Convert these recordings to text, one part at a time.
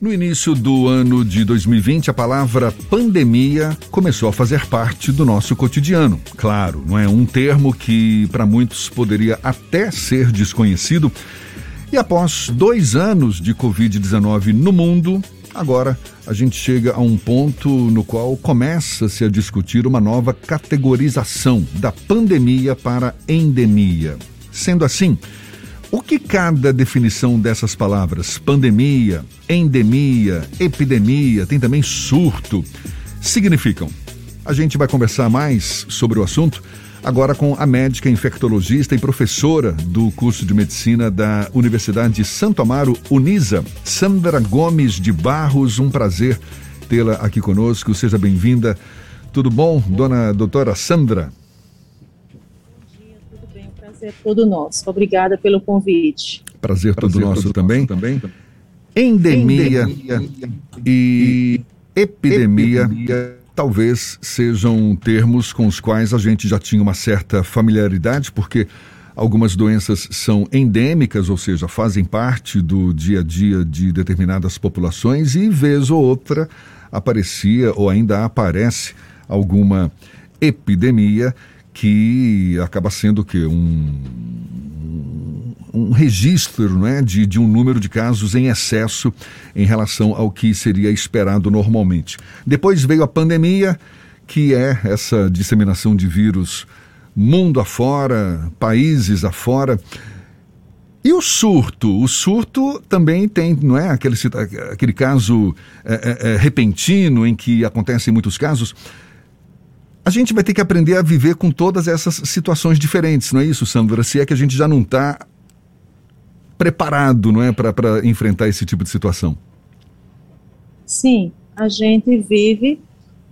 No início do ano de 2020, a palavra pandemia começou a fazer parte do nosso cotidiano. Claro, não é um termo que para muitos poderia até ser desconhecido. E após dois anos de Covid-19 no mundo, agora a gente chega a um ponto no qual começa-se a discutir uma nova categorização da pandemia para endemia. Sendo assim, o que cada definição dessas palavras, pandemia, endemia, epidemia, tem também surto, significam? A gente vai conversar mais sobre o assunto agora com a médica infectologista e professora do curso de medicina da Universidade de Santo Amaro, Unisa, Sandra Gomes de Barros. Um prazer tê-la aqui conosco. Seja bem-vinda. Tudo bom, dona doutora Sandra? Prazer todo nosso. Obrigada pelo convite. Prazer, todo prazer nosso todo também. Nosso também. Endemia, Endemia e epidemia, epidemia talvez sejam termos com os quais a gente já tinha uma certa familiaridade, porque algumas doenças são endêmicas, ou seja, fazem parte do dia a dia de determinadas populações e vez ou outra aparecia ou ainda aparece alguma epidemia que acaba sendo o quê? Um, um registro né, de, de um número de casos em excesso em relação ao que seria esperado normalmente. Depois veio a pandemia, que é essa disseminação de vírus mundo afora, países afora. E o surto? O surto também tem, não é? Aquele, aquele caso é, é, repentino em que acontecem muitos casos a gente vai ter que aprender a viver com todas essas situações diferentes, não é isso, Sandra? Se é que a gente já não está preparado, não é, para enfrentar esse tipo de situação. Sim, a gente vive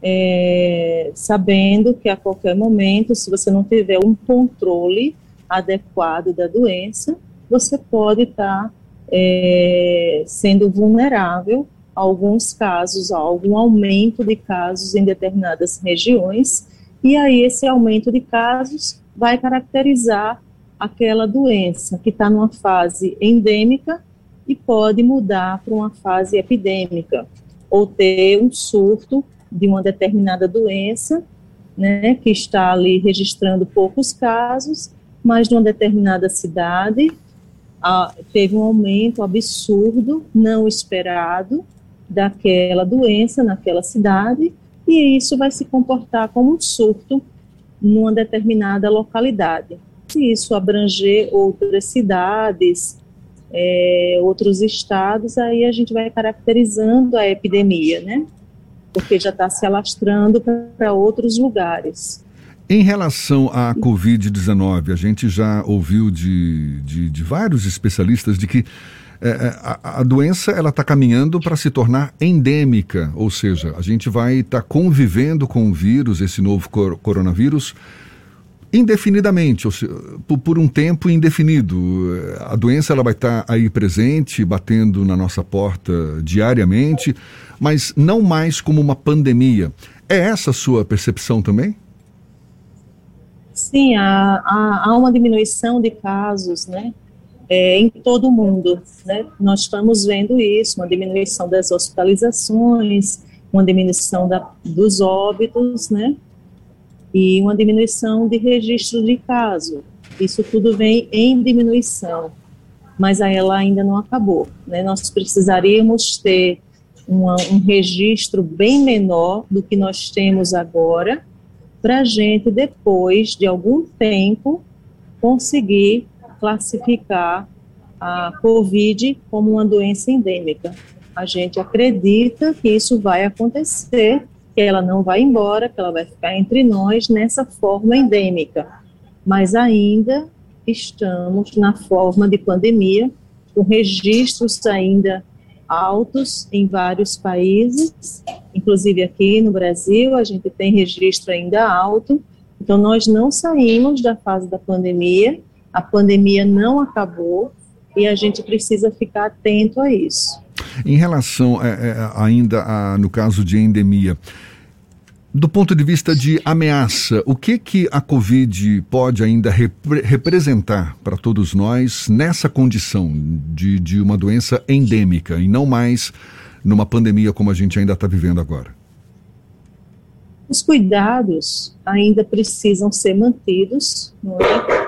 é, sabendo que a qualquer momento, se você não tiver um controle adequado da doença, você pode estar tá, é, sendo vulnerável alguns casos, algum aumento de casos em determinadas regiões, e aí esse aumento de casos vai caracterizar aquela doença que está numa fase endêmica e pode mudar para uma fase epidêmica, ou ter um surto de uma determinada doença, né, que está ali registrando poucos casos, mas numa determinada cidade ah, teve um aumento absurdo, não esperado, daquela doença naquela cidade e isso vai se comportar como um surto numa determinada localidade. Se isso abranger outras cidades, é, outros estados, aí a gente vai caracterizando a epidemia, né? Porque já está se alastrando para outros lugares. Em relação à Covid-19, a gente já ouviu de, de, de vários especialistas de que a, a, doença ela está caminhando para se tornar endêmica, ou seja, a gente vai estar tá convivendo com o vírus, esse novo cor coronavírus, indefinidamente, seja, por, por, um tempo indefinido. A doença ela vai estar tá aí presente, batendo na nossa porta diariamente, mas não mais como uma pandemia. É essa a sua percepção também? Sim, há, há, há uma diminuição de casos, né? É, em todo o mundo. Né? Nós estamos vendo isso, uma diminuição das hospitalizações, uma diminuição da, dos óbitos, né? e uma diminuição de registro de caso. Isso tudo vem em diminuição, mas ela ainda não acabou. Né? Nós precisaríamos ter uma, um registro bem menor do que nós temos agora, para a gente, depois de algum tempo, conseguir classificar a Covid como uma doença endêmica. A gente acredita que isso vai acontecer, que ela não vai embora, que ela vai ficar entre nós nessa forma endêmica. Mas ainda estamos na forma de pandemia, com registros ainda altos em vários países, inclusive aqui no Brasil, a gente tem registro ainda alto. Então, nós não saímos da fase da pandemia, a pandemia não acabou e a gente precisa ficar atento a isso. Em relação é, é, ainda a, no caso de endemia, do ponto de vista de ameaça, o que que a Covid pode ainda repre representar para todos nós nessa condição de, de uma doença endêmica e não mais numa pandemia como a gente ainda está vivendo agora? Os cuidados ainda precisam ser mantidos, não é?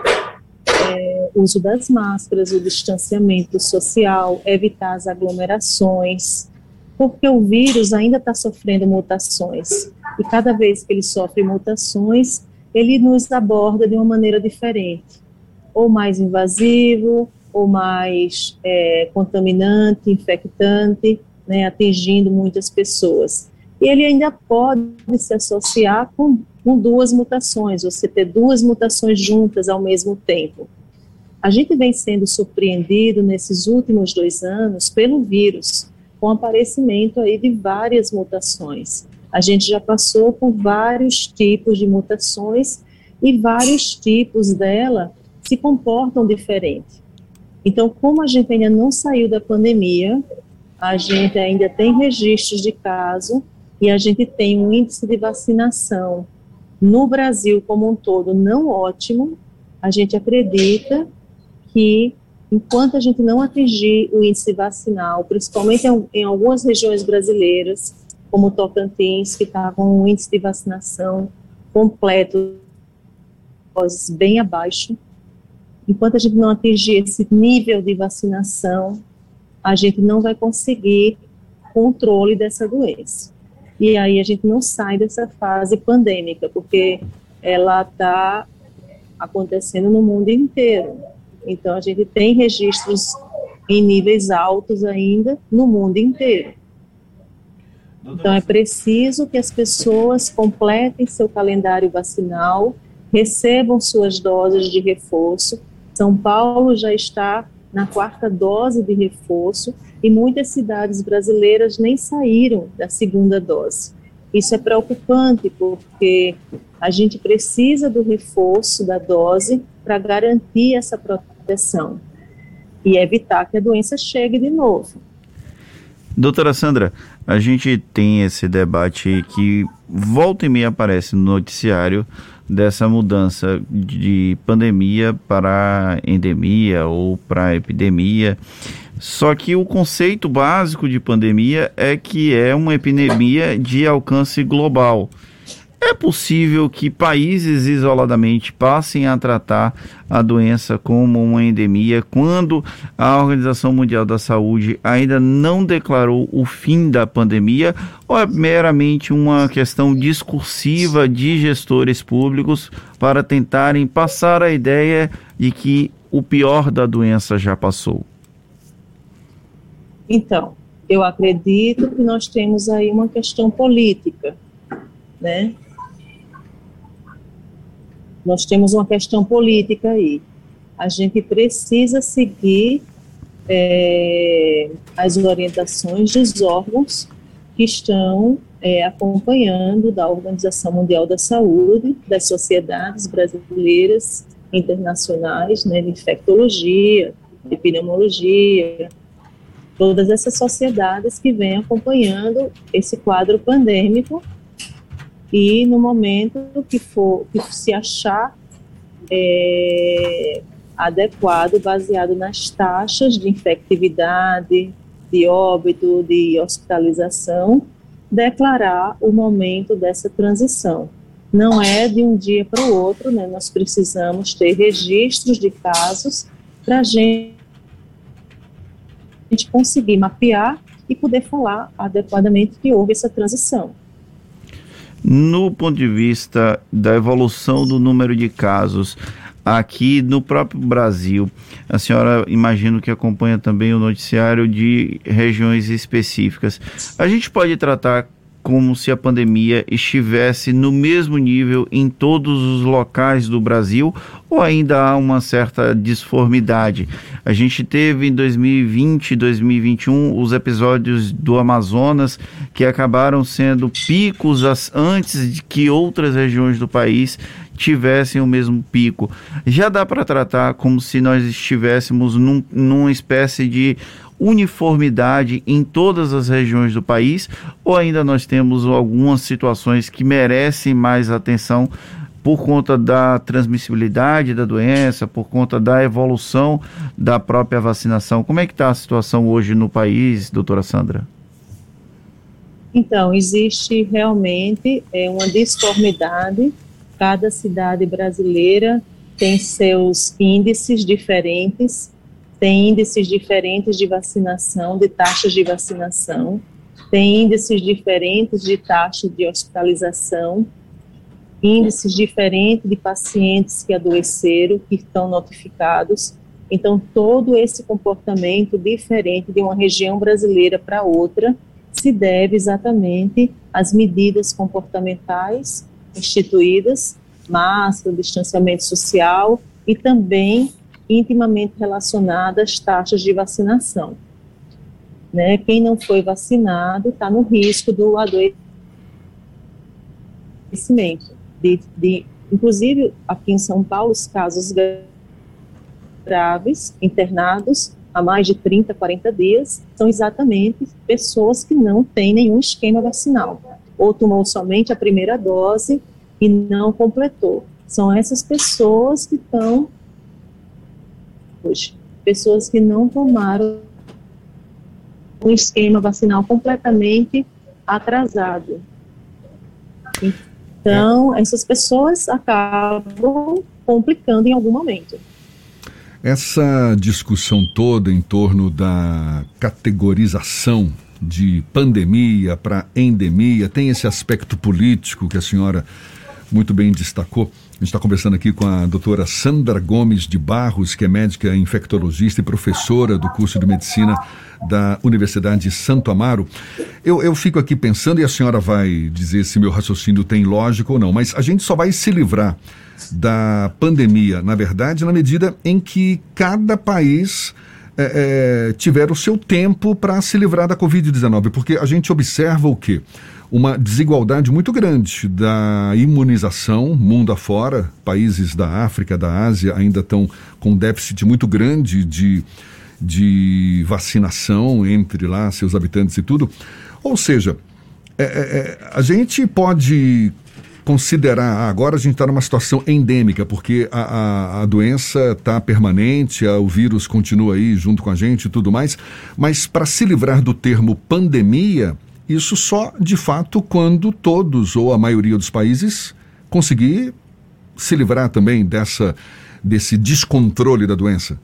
Uso das máscaras, o distanciamento social, evitar as aglomerações, porque o vírus ainda está sofrendo mutações. E cada vez que ele sofre mutações, ele nos aborda de uma maneira diferente, ou mais invasivo, ou mais é, contaminante, infectante, né, atingindo muitas pessoas. E ele ainda pode se associar com, com duas mutações, você ter duas mutações juntas ao mesmo tempo. A gente vem sendo surpreendido nesses últimos dois anos pelo vírus, com o aparecimento aí de várias mutações. A gente já passou por vários tipos de mutações e vários tipos dela se comportam diferente. Então, como a gente ainda não saiu da pandemia, a gente ainda tem registros de caso e a gente tem um índice de vacinação no Brasil como um todo não ótimo, a gente acredita que enquanto a gente não atingir o índice vacinal, principalmente em, em algumas regiões brasileiras, como Tocantins, que está com um índice de vacinação completo bem abaixo. Enquanto a gente não atingir esse nível de vacinação, a gente não vai conseguir controle dessa doença. E aí a gente não sai dessa fase pandêmica, porque ela está acontecendo no mundo inteiro. Então a gente tem registros em níveis altos ainda no mundo inteiro. Então é preciso que as pessoas completem seu calendário vacinal, recebam suas doses de reforço. São Paulo já está na quarta dose de reforço e muitas cidades brasileiras nem saíram da segunda dose. Isso é preocupante porque a gente precisa do reforço da dose para garantir essa proteção e evitar que a doença chegue de novo. Doutora Sandra, a gente tem esse debate que volta e meia aparece no noticiário dessa mudança de pandemia para endemia ou para epidemia. Só que o conceito básico de pandemia é que é uma epidemia de alcance global. É possível que países isoladamente passem a tratar a doença como uma endemia quando a Organização Mundial da Saúde ainda não declarou o fim da pandemia ou é meramente uma questão discursiva de gestores públicos para tentarem passar a ideia de que o pior da doença já passou? Então, eu acredito que nós temos aí uma questão política, né? Nós temos uma questão política aí. A gente precisa seguir é, as orientações dos órgãos que estão é, acompanhando da Organização Mundial da Saúde, das sociedades brasileiras, internacionais, né, de infectologia, de pneumologia, todas essas sociedades que vêm acompanhando esse quadro pandêmico e no momento que for que se achar é, adequado, baseado nas taxas de infectividade, de óbito, de hospitalização, declarar o momento dessa transição. Não é de um dia para o outro, né? nós precisamos ter registros de casos para a gente conseguir mapear e poder falar adequadamente que houve essa transição. No ponto de vista da evolução do número de casos aqui no próprio Brasil, a senhora imagino que acompanha também o noticiário de regiões específicas. A gente pode tratar como se a pandemia estivesse no mesmo nível em todos os locais do Brasil ou ainda há uma certa disformidade? A gente teve em 2020 e 2021 os episódios do Amazonas que acabaram sendo picos antes de que outras regiões do país tivessem o mesmo pico. Já dá para tratar como se nós estivéssemos num, numa espécie de uniformidade em todas as regiões do país ou ainda nós temos algumas situações que merecem mais atenção por conta da transmissibilidade da doença, por conta da evolução da própria vacinação. Como é que está a situação hoje no país, doutora Sandra? Então, existe realmente é, uma disformidade. Cada cidade brasileira tem seus índices diferentes, tem índices diferentes de vacinação, de taxas de vacinação, tem índices diferentes de taxa de hospitalização, índices diferentes de pacientes que adoeceram, que estão notificados. Então, todo esse comportamento diferente de uma região brasileira para outra se deve exatamente às medidas comportamentais instituídas, máscara, distanciamento social e também intimamente relacionadas às taxas de vacinação. Né? Quem não foi vacinado está no risco do adoecimento. De, de, inclusive, aqui em São Paulo, os casos graves, internados, há mais de 30, 40 dias, são exatamente pessoas que não têm nenhum esquema vacinal, ou tomou somente a primeira dose e não completou. São essas pessoas que estão pessoas que não tomaram um esquema vacinal completamente atrasado. Então, essas pessoas acabam complicando em algum momento. Essa discussão toda em torno da categorização de pandemia para endemia tem esse aspecto político que a senhora muito bem destacou. A gente está conversando aqui com a doutora Sandra Gomes de Barros, que é médica infectologista e professora do curso de medicina da Universidade Santo Amaro. Eu, eu fico aqui pensando, e a senhora vai dizer se meu raciocínio tem lógica ou não, mas a gente só vai se livrar da pandemia, na verdade, na medida em que cada país é, é, tiver o seu tempo para se livrar da Covid-19, porque a gente observa o quê? Uma desigualdade muito grande da imunização mundo afora. Países da África, da Ásia ainda estão com um déficit muito grande de, de vacinação entre lá seus habitantes e tudo. Ou seja, é, é, é a gente pode considerar, ah, agora a gente está numa situação endêmica, porque a, a, a doença está permanente, a, o vírus continua aí junto com a gente e tudo mais, mas para se livrar do termo pandemia, isso só de fato quando todos ou a maioria dos países conseguir se livrar também dessa desse descontrole da doença.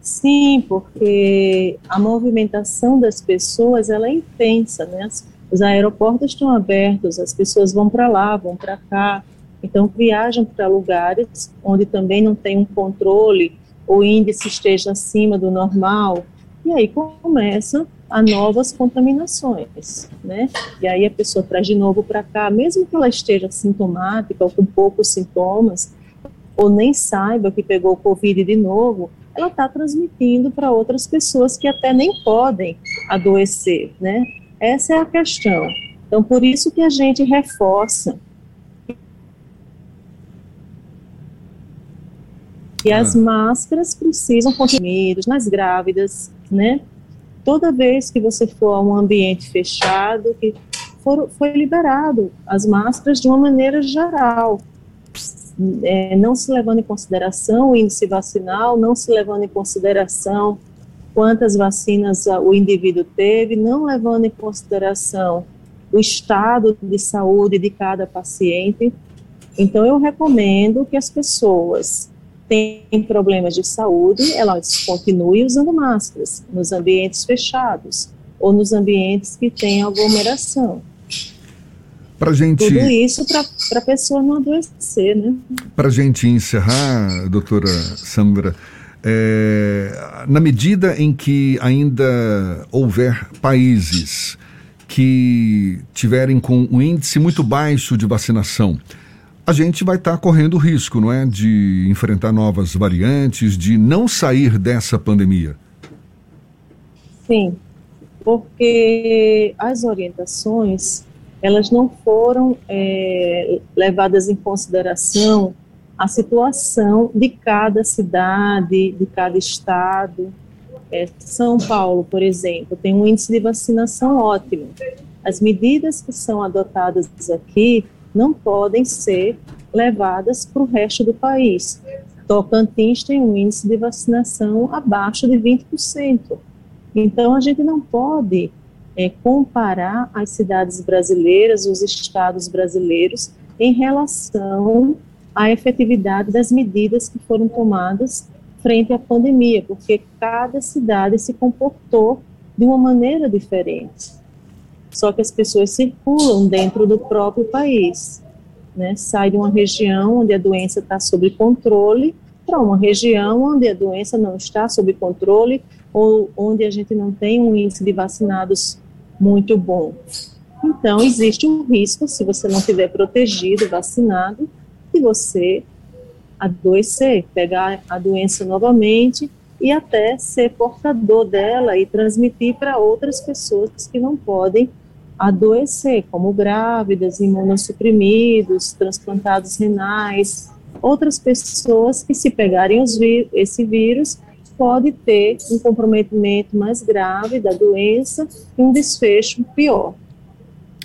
Sim, porque a movimentação das pessoas ela é intensa, né? Os aeroportos estão abertos, as pessoas vão para lá, vão para cá, então viajam para lugares onde também não tem um controle, o índice esteja acima do normal, e aí começa a novas contaminações, né? E aí a pessoa traz de novo para cá, mesmo que ela esteja sintomática ou com poucos sintomas, ou nem saiba que pegou Covid de novo, ela está transmitindo para outras pessoas que até nem podem adoecer, né? Essa é a questão. Então, por isso que a gente reforça que as ah. máscaras precisam continuar nas grávidas, né? Toda vez que você for a um ambiente fechado, que for, foi liberado as máscaras de uma maneira geral, é, não se levando em consideração o índice vacinal, não se levando em consideração quantas vacinas o indivíduo teve, não levando em consideração o estado de saúde de cada paciente. Então, eu recomendo que as pessoas têm problemas de saúde, elas continuem usando máscaras nos ambientes fechados ou nos ambientes que têm aglomeração. Pra gente... Tudo isso para a pessoa não adoecer, né? Para a gente encerrar, doutora Sandra, é, na medida em que ainda houver países que tiverem com um índice muito baixo de vacinação, a gente vai estar tá correndo risco, não é, de enfrentar novas variantes, de não sair dessa pandemia. Sim, porque as orientações elas não foram é, levadas em consideração a situação de cada cidade, de cada estado. É, São Paulo, por exemplo, tem um índice de vacinação ótimo. As medidas que são adotadas aqui não podem ser levadas para o resto do país. Tocantins tem um índice de vacinação abaixo de 20%. Então, a gente não pode é, comparar as cidades brasileiras, os estados brasileiros, em relação à efetividade das medidas que foram tomadas frente à pandemia, porque cada cidade se comportou de uma maneira diferente. Só que as pessoas circulam dentro do próprio país, né? Sai de uma região onde a doença está sob controle para uma região onde a doença não está sob controle ou onde a gente não tem um índice de vacinados muito bom. Então, existe um risco, se você não estiver protegido, vacinado, de você adoecer, pegar a doença novamente e até ser portador dela e transmitir para outras pessoas que não podem adoecer, como grávidas, imunossuprimidos, transplantados renais, outras pessoas que se pegarem esse vírus pode ter um comprometimento mais grave da doença e um desfecho pior.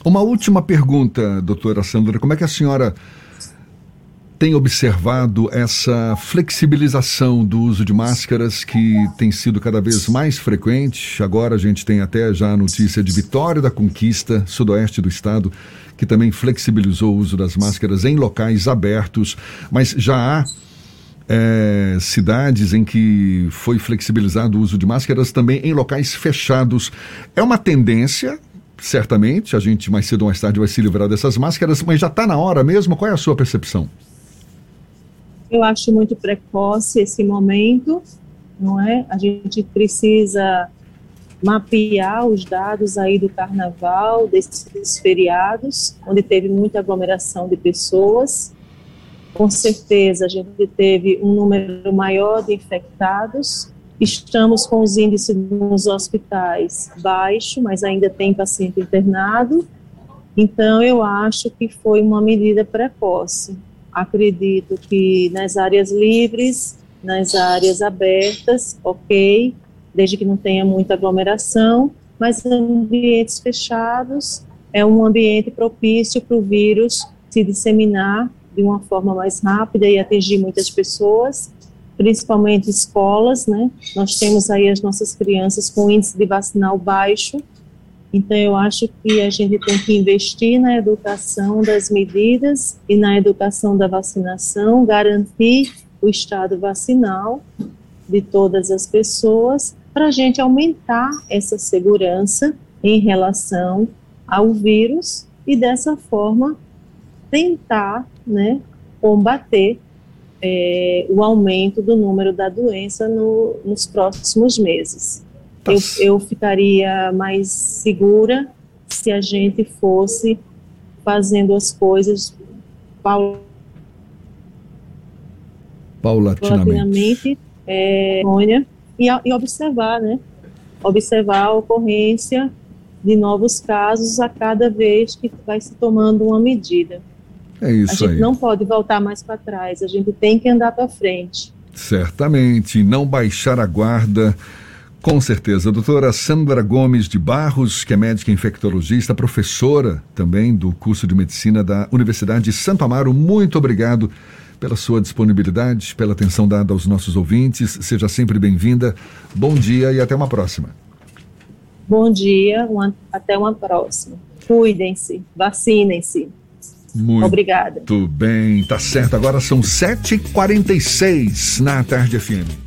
Uma última pergunta, doutora Sandra, como é que a senhora tem observado essa flexibilização do uso de máscaras que tem sido cada vez mais frequente. Agora a gente tem até já a notícia de Vitória da Conquista, sudoeste do estado, que também flexibilizou o uso das máscaras em locais abertos, mas já há é, cidades em que foi flexibilizado o uso de máscaras também em locais fechados. É uma tendência, certamente, a gente mais cedo ou mais tarde vai se livrar dessas máscaras, mas já está na hora mesmo? Qual é a sua percepção? Eu acho muito precoce esse momento, não é? A gente precisa mapear os dados aí do carnaval, desses feriados, onde teve muita aglomeração de pessoas. Com certeza a gente teve um número maior de infectados. Estamos com os índices nos hospitais baixo, mas ainda tem paciente internado. Então eu acho que foi uma medida precoce. Acredito que nas áreas livres, nas áreas abertas, ok, desde que não tenha muita aglomeração, mas ambientes fechados é um ambiente propício para o vírus se disseminar de uma forma mais rápida e atingir muitas pessoas, principalmente escolas, né? Nós temos aí as nossas crianças com índice de vacinal baixo, então, eu acho que a gente tem que investir na educação das medidas e na educação da vacinação, garantir o estado vacinal de todas as pessoas, para a gente aumentar essa segurança em relação ao vírus e, dessa forma, tentar né, combater é, o aumento do número da doença no, nos próximos meses. Tá eu, eu ficaria mais segura se a gente fosse fazendo as coisas paul paulatinamente, é, e, e observar, né? Observar a ocorrência de novos casos a cada vez que vai se tomando uma medida. É isso a gente aí. não pode voltar mais para trás, a gente tem que andar para frente. Certamente, não baixar a guarda. Com certeza. A doutora Sandra Gomes de Barros, que é médica infectologista, professora também do curso de medicina da Universidade de Santo Amaro, muito obrigado pela sua disponibilidade, pela atenção dada aos nossos ouvintes. Seja sempre bem-vinda. Bom dia e até uma próxima. Bom dia, uma, até uma próxima. Cuidem-se, vacinem-se. Muito Obrigada. Muito bem, tá certo. Agora são 7h46 na Tarde FM.